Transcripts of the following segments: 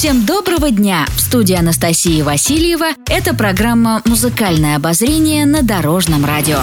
Всем доброго дня! В студии Анастасии Васильева. Это программа «Музыкальное обозрение» на Дорожном радио.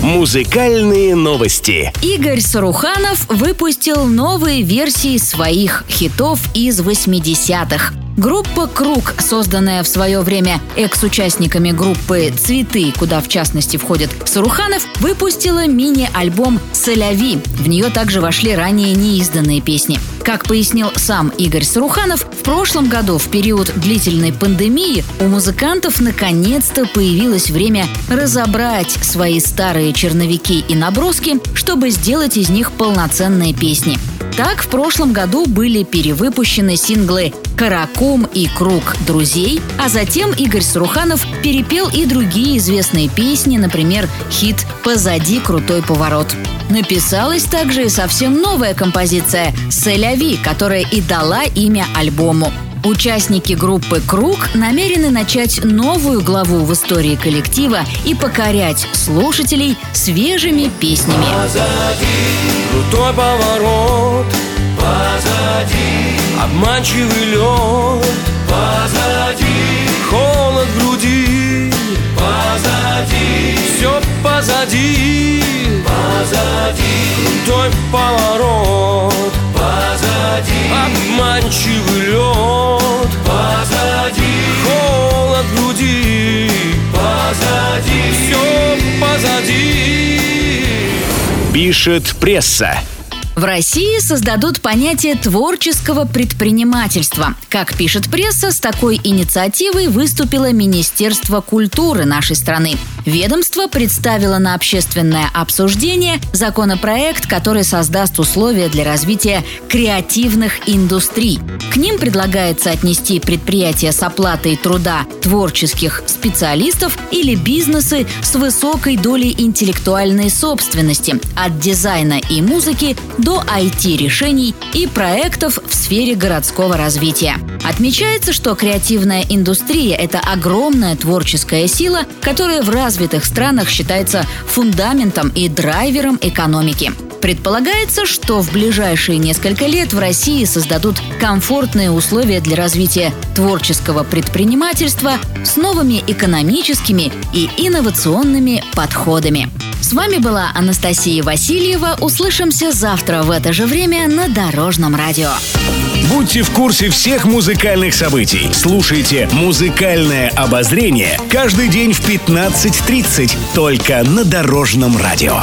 Музыкальные новости. Игорь Саруханов выпустил новые версии своих хитов из 80-х. Группа «Круг», созданная в свое время экс-участниками группы «Цветы», куда в частности входит Саруханов, выпустила мини-альбом «Соляви». В нее также вошли ранее неизданные песни. Как пояснил сам Игорь Саруханов, в прошлом году, в период длительной пандемии, у музыкантов наконец-то появилось время разобрать свои старые черновики и наброски, чтобы сделать из них полноценные песни. Так, в прошлом году были перевыпущены синглы «Караком» и «Круг друзей», а затем Игорь Саруханов перепел и другие известные песни, например, хит «Позади крутой поворот». Написалась также и совсем новая композиция «Селяви», которая и дала имя альбому. Участники группы «Круг» намерены начать новую главу в истории коллектива и покорять слушателей свежими песнями. Позади крутой поворот. Позади обманчивый лед. Позади холод в груди. Позади все позади. Позади крутой поворот. Позади обманчивый Пишет пресса. В России создадут понятие творческого предпринимательства. Как пишет пресса, с такой инициативой выступило Министерство культуры нашей страны. Ведомство представило на общественное обсуждение законопроект, который создаст условия для развития креативных индустрий. К ним предлагается отнести предприятия с оплатой труда творческих специалистов или бизнесы с высокой долей интеллектуальной собственности от дизайна и музыки до IT-решений и проектов в сфере городского развития. Отмечается, что креативная индустрия – это огромная творческая сила, которая в развитых странах считается фундаментом и драйвером экономики. Предполагается, что в ближайшие несколько лет в России создадут комфортные условия для развития творческого предпринимательства с новыми экономическими и инновационными подходами. С вами была Анастасия Васильева. Услышимся завтра в это же время на Дорожном радио. Будьте в курсе всех музыкальных событий. Слушайте «Музыкальное обозрение» каждый день в 15.30 только на Дорожном радио.